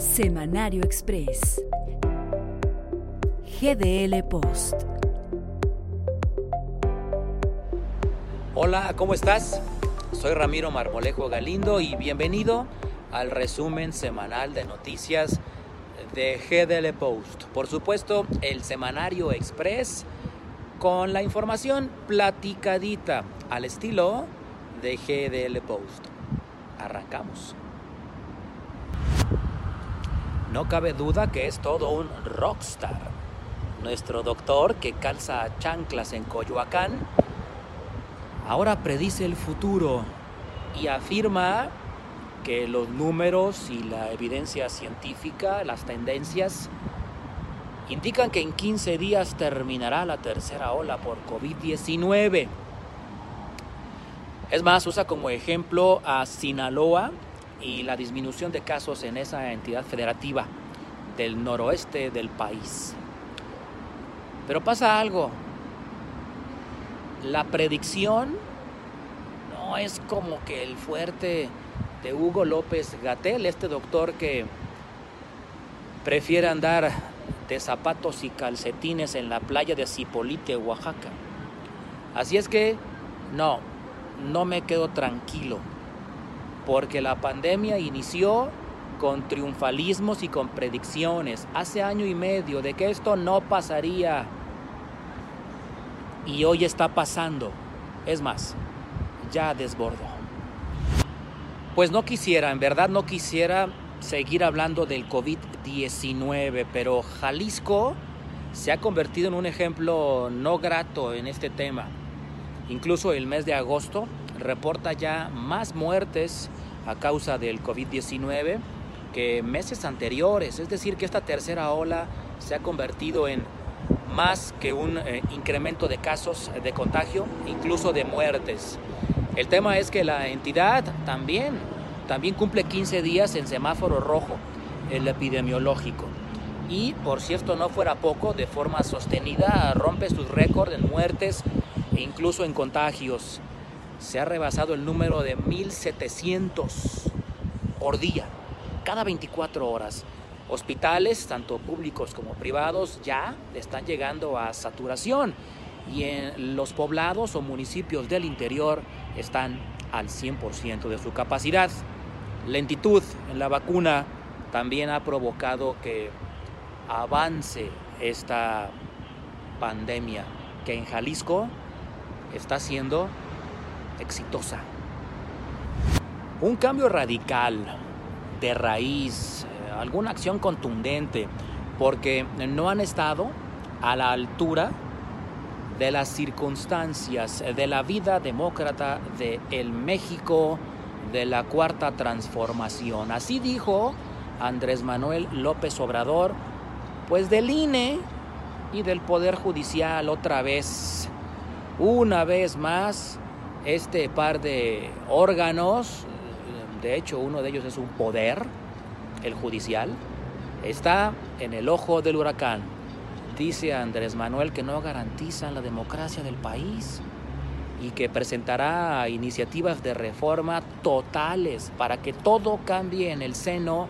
Semanario Express. GDL Post. Hola, ¿cómo estás? Soy Ramiro Marmolejo Galindo y bienvenido al resumen semanal de noticias de GDL Post. Por supuesto, el Semanario Express con la información platicadita al estilo de GDL Post. Arrancamos. No cabe duda que es todo un rockstar. Nuestro doctor que calza chanclas en Coyoacán ahora predice el futuro y afirma que los números y la evidencia científica, las tendencias, indican que en 15 días terminará la tercera ola por COVID-19. Es más, usa como ejemplo a Sinaloa, y la disminución de casos en esa entidad federativa del noroeste del país. Pero pasa algo. La predicción no es como que el fuerte de Hugo López Gatel, este doctor que prefiere andar de zapatos y calcetines en la playa de Cipolite, Oaxaca. Así es que no, no me quedo tranquilo porque la pandemia inició con triunfalismos y con predicciones hace año y medio de que esto no pasaría y hoy está pasando. Es más, ya desbordó. Pues no quisiera, en verdad no quisiera seguir hablando del COVID-19, pero Jalisco se ha convertido en un ejemplo no grato en este tema. Incluso el mes de agosto reporta ya más muertes a causa del COVID-19 que meses anteriores. Es decir, que esta tercera ola se ha convertido en más que un eh, incremento de casos de contagio, incluso de muertes. El tema es que la entidad también, también cumple 15 días en semáforo rojo, el epidemiológico. Y por si esto no fuera poco, de forma sostenida rompe sus récords en muertes e incluso en contagios se ha rebasado el número de 1700 por día, cada 24 horas. Hospitales, tanto públicos como privados, ya están llegando a saturación y en los poblados o municipios del interior están al 100% de su capacidad. Lentitud en la vacuna también ha provocado que avance esta pandemia que en Jalisco está siendo exitosa. Un cambio radical, de raíz, alguna acción contundente, porque no han estado a la altura de las circunstancias de la vida demócrata de el México de la cuarta transformación. Así dijo Andrés Manuel López Obrador, pues del INE y del Poder Judicial otra vez, una vez más, este par de órganos, de hecho uno de ellos es un poder, el judicial, está en el ojo del huracán. Dice Andrés Manuel que no garantizan la democracia del país y que presentará iniciativas de reforma totales para que todo cambie en el seno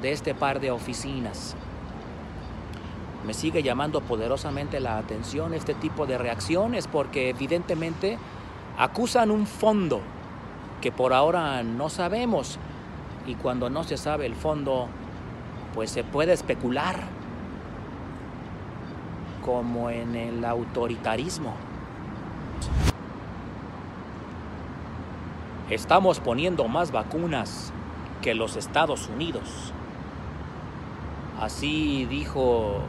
de este par de oficinas. Me sigue llamando poderosamente la atención este tipo de reacciones porque evidentemente acusan un fondo que por ahora no sabemos y cuando no se sabe el fondo, pues se puede especular como en el autoritarismo. Estamos poniendo más vacunas que los Estados Unidos. Así dijo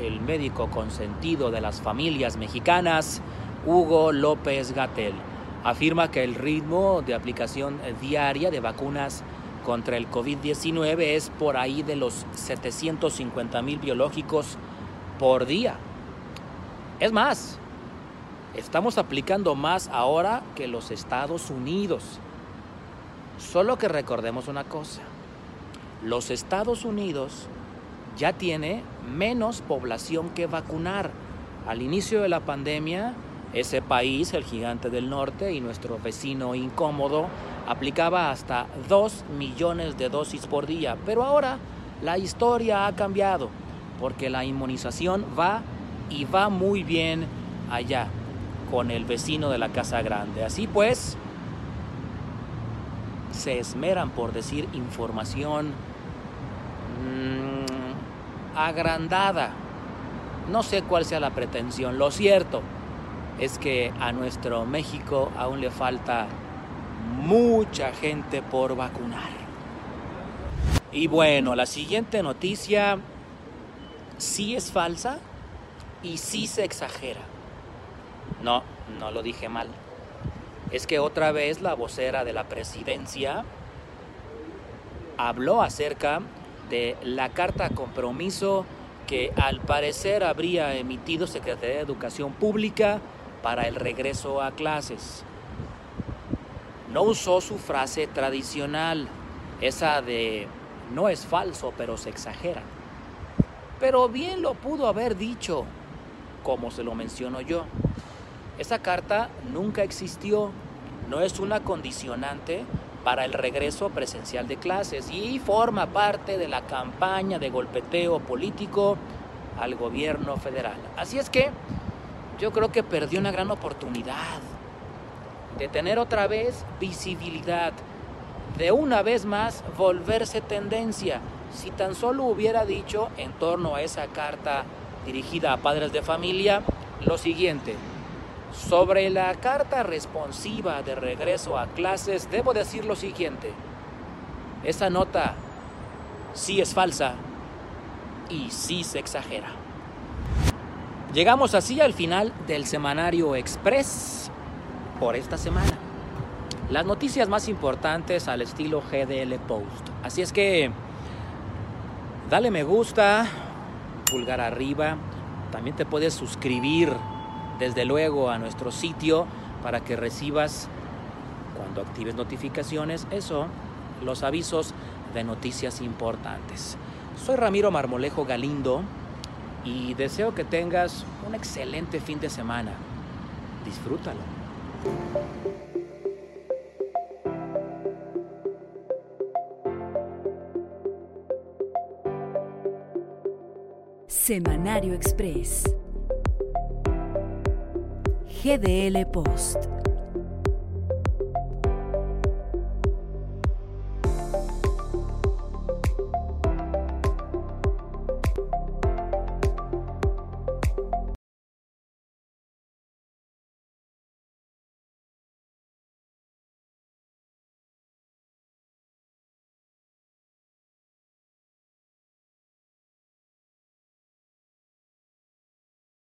el médico consentido de las familias mexicanas, Hugo López Gatel afirma que el ritmo de aplicación diaria de vacunas contra el COVID-19 es por ahí de los 750 mil biológicos por día. Es más, estamos aplicando más ahora que los Estados Unidos. Solo que recordemos una cosa, los Estados Unidos ya tiene menos población que vacunar Al inicio de la pandemia, ese país, el gigante del norte y nuestro vecino incómodo, aplicaba hasta 2 millones de dosis por día. Pero ahora la historia ha cambiado porque la inmunización va y va muy bien allá con el vecino de la casa grande. Así pues, se esmeran por decir información mmm, agrandada. No sé cuál sea la pretensión. Lo cierto es que a nuestro México aún le falta mucha gente por vacunar. Y bueno, la siguiente noticia sí es falsa y sí se exagera. No, no lo dije mal. Es que otra vez la vocera de la presidencia habló acerca de la carta compromiso que al parecer habría emitido Secretaría de Educación Pública para el regreso a clases. No usó su frase tradicional, esa de no es falso, pero se exagera. Pero bien lo pudo haber dicho, como se lo menciono yo. Esa carta nunca existió, no es una condicionante para el regreso presencial de clases y forma parte de la campaña de golpeteo político al gobierno federal. Así es que yo creo que perdió una gran oportunidad de tener otra vez visibilidad, de una vez más volverse tendencia. Si tan solo hubiera dicho en torno a esa carta dirigida a padres de familia lo siguiente, sobre la carta responsiva de regreso a clases, debo decir lo siguiente. Esa nota sí es falsa y sí se exagera. Llegamos así al final del semanario Express por esta semana. Las noticias más importantes al estilo GDL Post. Así es que dale me gusta, pulgar arriba. También te puedes suscribir desde luego a nuestro sitio para que recibas cuando actives notificaciones eso, los avisos de noticias importantes. Soy Ramiro Marmolejo Galindo y deseo que tengas un excelente fin de semana. Disfrútalo. Semanario Express. GDL Post.